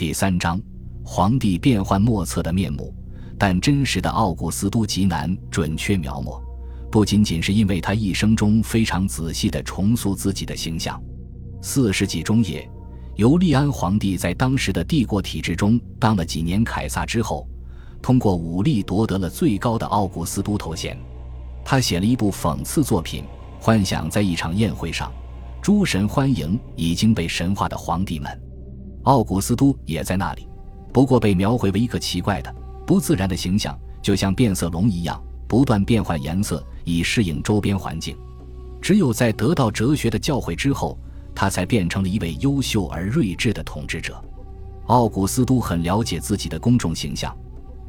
第三章，皇帝变幻莫测的面目。但真实的奥古斯都极难准确描摹，不仅仅是因为他一生中非常仔细地重塑自己的形象。四世纪中叶，尤利安皇帝在当时的帝国体制中当了几年凯撒之后，通过武力夺得了最高的奥古斯都头衔。他写了一部讽刺作品，幻想在一场宴会上，诸神欢迎已经被神化的皇帝们，奥古斯都也在那里，不过被描绘为一个奇怪的。不自然的形象，就像变色龙一样，不断变换颜色以适应周边环境。只有在得到哲学的教诲之后，他才变成了一位优秀而睿智的统治者。奥古斯都很了解自己的公众形象，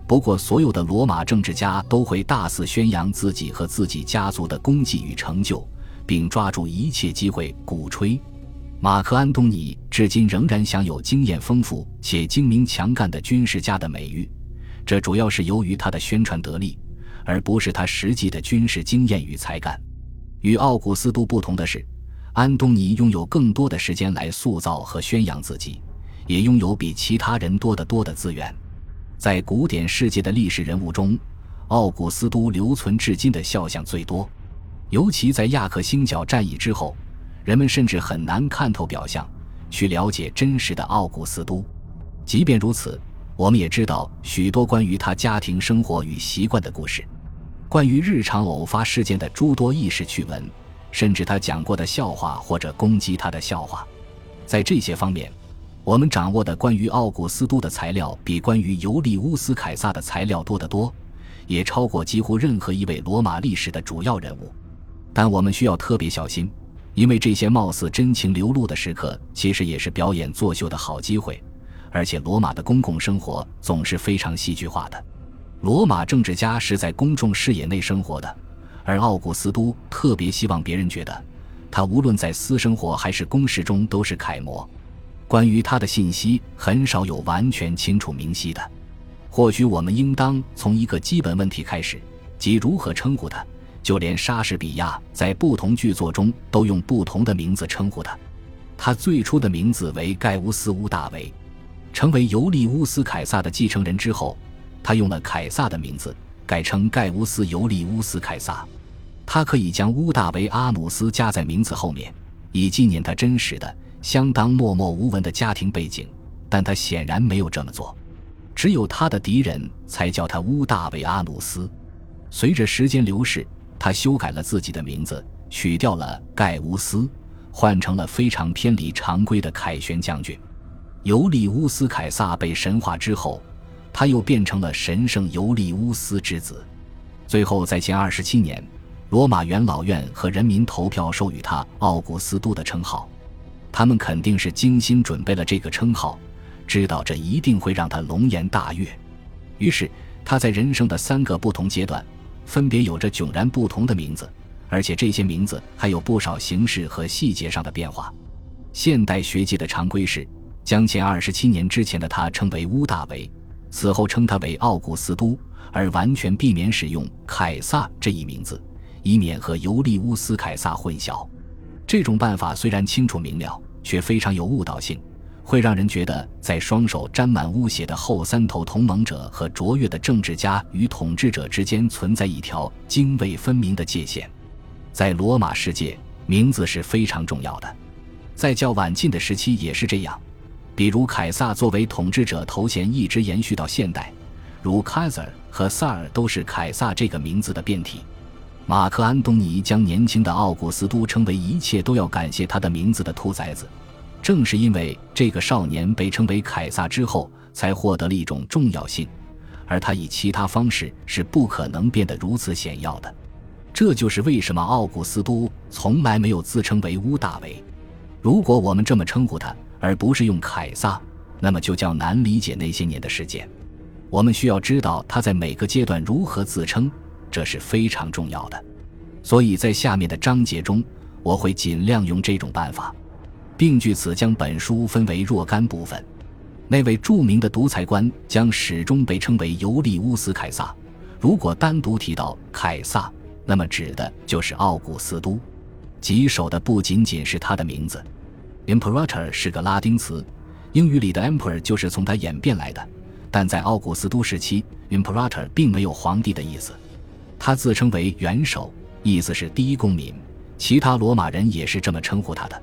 不过所有的罗马政治家都会大肆宣扬自己和自己家族的功绩与成就，并抓住一切机会鼓吹。马克·安东尼至今仍然享有经验丰富且精明强干的军事家的美誉。这主要是由于他的宣传得力，而不是他实际的军事经验与才干。与奥古斯都不同的是，安东尼拥有更多的时间来塑造和宣扬自己，也拥有比其他人多得多的资源。在古典世界的历史人物中，奥古斯都留存至今的肖像最多。尤其在亚克星角战役之后，人们甚至很难看透表象，去了解真实的奥古斯都。即便如此。我们也知道许多关于他家庭生活与习惯的故事，关于日常偶发事件的诸多轶事趣闻，甚至他讲过的笑话或者攻击他的笑话。在这些方面，我们掌握的关于奥古斯都的材料比关于尤利乌斯凯撒的材料多得多，也超过几乎任何一位罗马历史的主要人物。但我们需要特别小心，因为这些貌似真情流露的时刻，其实也是表演作秀的好机会。而且，罗马的公共生活总是非常戏剧化的。罗马政治家是在公众视野内生活的，而奥古斯都特别希望别人觉得，他无论在私生活还是公事中都是楷模。关于他的信息很少有完全清楚明晰的。或许我们应当从一个基本问题开始，即如何称呼他。就连莎士比亚在不同剧作中都用不同的名字称呼他。他最初的名字为盖乌斯·乌大维。成为尤利乌斯·凯撒的继承人之后，他用了凯撒的名字，改成盖乌斯·尤利乌斯·凯撒。他可以将乌大维阿努斯加在名字后面，以纪念他真实的、相当默默无闻的家庭背景，但他显然没有这么做。只有他的敌人才叫他乌大维阿努斯。随着时间流逝，他修改了自己的名字，取掉了盖乌斯，换成了非常偏离常规的凯旋将军。尤利乌斯·凯撒被神化之后，他又变成了神圣尤利乌斯之子。最后，在前二十七年，罗马元老院和人民投票授予他奥古斯都的称号。他们肯定是精心准备了这个称号，知道这一定会让他龙颜大悦。于是，他在人生的三个不同阶段，分别有着迥然不同的名字，而且这些名字还有不少形式和细节上的变化。现代学界的常规是。将前二十七年之前的他称为乌大维，此后称他为奥古斯都，而完全避免使用凯撒这一名字，以免和尤利乌斯凯撒混淆。这种办法虽然清楚明了，却非常有误导性，会让人觉得在双手沾满污血的后三头同盟者和卓越的政治家与统治者之间存在一条泾渭分明的界限。在罗马世界，名字是非常重要的，在较晚近的时期也是这样。比如凯撒作为统治者头衔一直延续到现代，如 Kaiser 和萨尔都是凯撒这个名字的变体。马克·安东尼将年轻的奥古斯都称为一切都要感谢他的名字的兔崽子，正是因为这个少年被称为凯撒之后，才获得了一种重要性，而他以其他方式是不可能变得如此显要的。这就是为什么奥古斯都从来没有自称为乌大维。如果我们这么称呼他。而不是用凯撒，那么就较难理解那些年的事件。我们需要知道他在每个阶段如何自称，这是非常重要的。所以在下面的章节中，我会尽量用这种办法，并据此将本书分为若干部分。那位著名的独裁官将始终被称为尤利乌斯·凯撒。如果单独提到凯撒，那么指的就是奥古斯都。棘手的不仅仅是他的名字。Imperator 是个拉丁词，英语里的 emperor 就是从他演变来的。但在奥古斯都时期，imperator 并没有皇帝的意思，他自称为元首，意思是第一公民。其他罗马人也是这么称呼他的。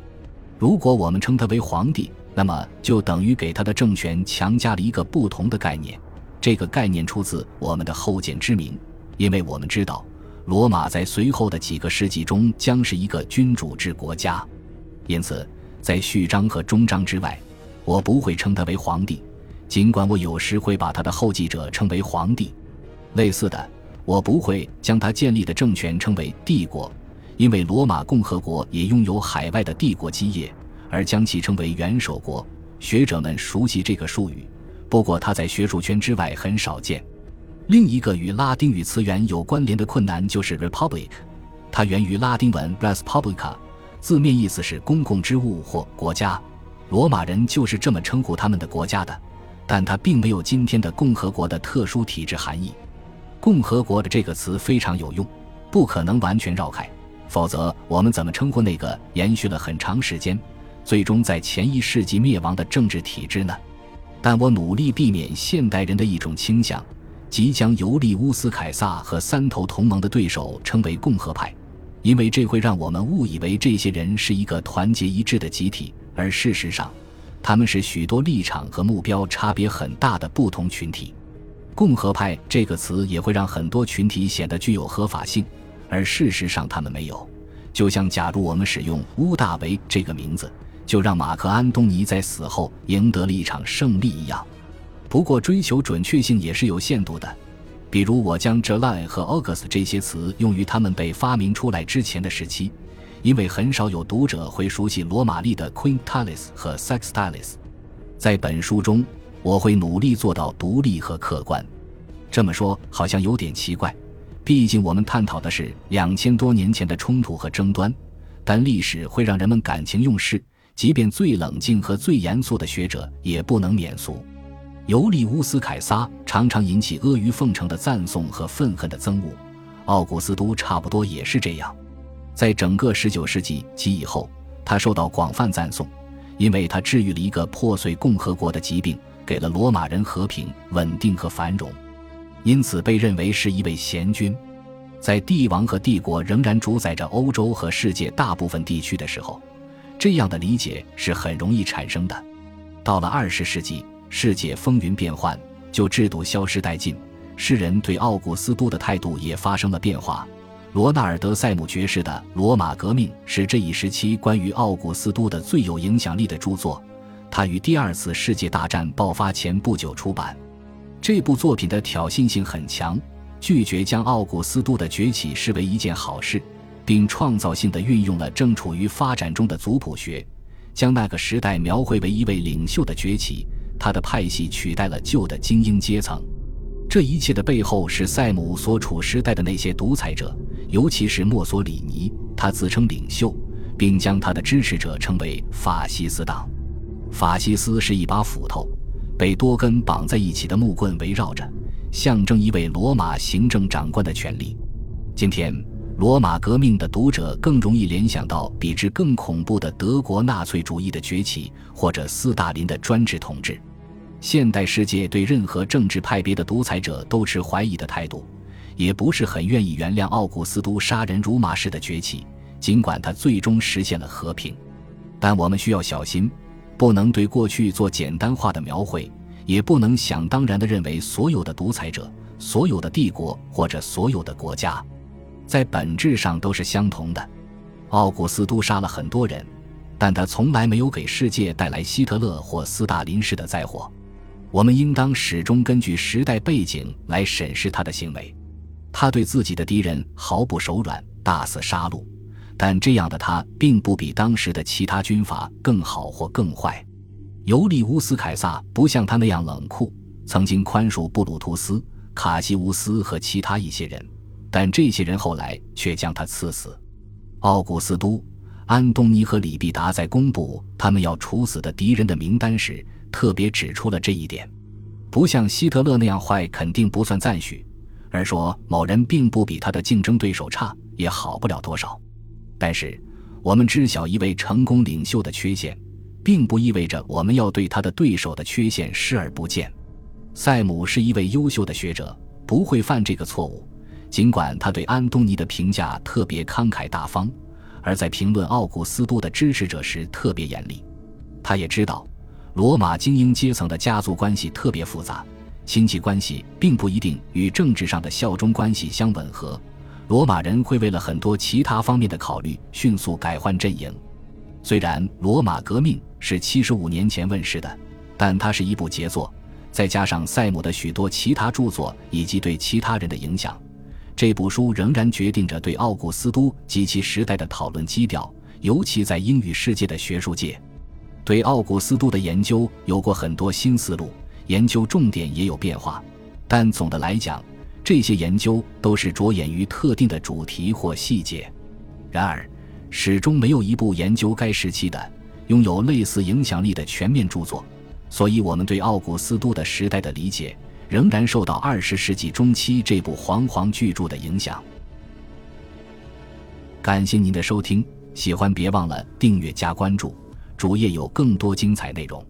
如果我们称他为皇帝，那么就等于给他的政权强加了一个不同的概念。这个概念出自我们的后见之明，因为我们知道，罗马在随后的几个世纪中将是一个君主制国家。因此，在序章和终章之外，我不会称他为皇帝。尽管我有时会把他的后继者称为皇帝，类似的，我不会将他建立的政权称为帝国，因为罗马共和国也拥有海外的帝国基业，而将其称为元首国。学者们熟悉这个术语，不过它在学术圈之外很少见。另一个与拉丁语词源有关联的困难就是 republic，它源于拉丁文 res publica，字面意思是公共之物或国家，罗马人就是这么称呼他们的国家的。但它并没有今天的共和国的特殊体制含义。共和国的这个词非常有用，不可能完全绕开，否则我们怎么称呼那个延续了很长时间、最终在前一世纪灭亡的政治体制呢？但我努力避免现代人的一种倾向，即将尤利乌斯·凯撒和三头同盟的对手称为共和派，因为这会让我们误以为这些人是一个团结一致的集体，而事实上。他们是许多立场和目标差别很大的不同群体。共和派这个词也会让很多群体显得具有合法性，而事实上他们没有。就像假如我们使用乌大维这个名字，就让马克安东尼在死后赢得了一场胜利一样。不过，追求准确性也是有限度的。比如，我将 July 和 August 这些词用于他们被发明出来之前的时期。因为很少有读者会熟悉罗马历的 Quintilis 和 Sextilis，在本书中我会努力做到独立和客观。这么说好像有点奇怪，毕竟我们探讨的是两千多年前的冲突和争端。但历史会让人们感情用事，即便最冷静和最严肃的学者也不能免俗。尤利乌斯·凯撒常常引起阿谀奉承的赞颂和愤恨的憎恶，奥古斯都差不多也是这样。在整个19世纪及以后，他受到广泛赞颂，因为他治愈了一个破碎共和国的疾病，给了罗马人和平、稳定和繁荣，因此被认为是一位贤君。在帝王和帝国仍然主宰着欧洲和世界大部分地区的时候，这样的理解是很容易产生的。到了20世纪，世界风云变幻，旧制度消失殆尽，世人对奥古斯都的态度也发生了变化。罗纳尔德·塞姆爵士的《罗马革命》是这一时期关于奥古斯都的最有影响力的著作。他于第二次世界大战爆发前不久出版。这部作品的挑衅性很强，拒绝将奥古斯都的崛起视为一件好事，并创造性的运用了正处于发展中的族谱学，将那个时代描绘为一位领袖的崛起。他的派系取代了旧的精英阶层。这一切的背后是塞姆所处时代的那些独裁者，尤其是墨索里尼。他自称领袖，并将他的支持者称为法西斯党。法西斯是一把斧头，被多根绑在一起的木棍围绕着，象征一位罗马行政长官的权利。今天，罗马革命的读者更容易联想到比之更恐怖的德国纳粹主义的崛起，或者斯大林的专制统治。现代世界对任何政治派别的独裁者都持怀疑的态度，也不是很愿意原谅奥古斯都杀人如麻式的崛起，尽管他最终实现了和平。但我们需要小心，不能对过去做简单化的描绘，也不能想当然地认为所有的独裁者、所有的帝国或者所有的国家，在本质上都是相同的。奥古斯都杀了很多人，但他从来没有给世界带来希特勒或斯大林式的灾祸。我们应当始终根据时代背景来审视他的行为。他对自己的敌人毫不手软，大肆杀戮，但这样的他并不比当时的其他军阀更好或更坏。尤利乌斯·凯撒不像他那样冷酷，曾经宽恕布鲁图斯、卡西乌斯和其他一些人，但这些人后来却将他赐死。奥古斯都、安东尼和李必达在公布他们要处死的敌人的名单时。特别指出了这一点，不像希特勒那样坏，肯定不算赞许；而说某人并不比他的竞争对手差，也好不了多少。但是，我们知晓一位成功领袖的缺陷，并不意味着我们要对他的对手的缺陷视而不见。塞姆是一位优秀的学者，不会犯这个错误。尽管他对安东尼的评价特别慷慨大方，而在评论奥古斯都的支持者时特别严厉。他也知道，罗马精英阶层的家族关系特别复杂，亲戚关系并不一定与政治上的效忠关系相吻合。罗马人会为了很多其他方面的考虑，迅速改换阵营。虽然《罗马革命》是七十五年前问世的，但它是一部杰作。再加上塞姆的许多其他著作以及对其他人的影响，这部书仍然决定着对奥古斯都及其时代的讨论基调，尤其在英语世界的学术界。对奥古斯都的研究有过很多新思路，研究重点也有变化，但总的来讲，这些研究都是着眼于特定的主题或细节。然而，始终没有一部研究该时期的、拥有类似影响力的全面著作。所以，我们对奥古斯都的时代的理解，仍然受到二十世纪中期这部煌煌巨著的影响。感谢您的收听，喜欢别忘了订阅加关注，主页有更多精彩内容。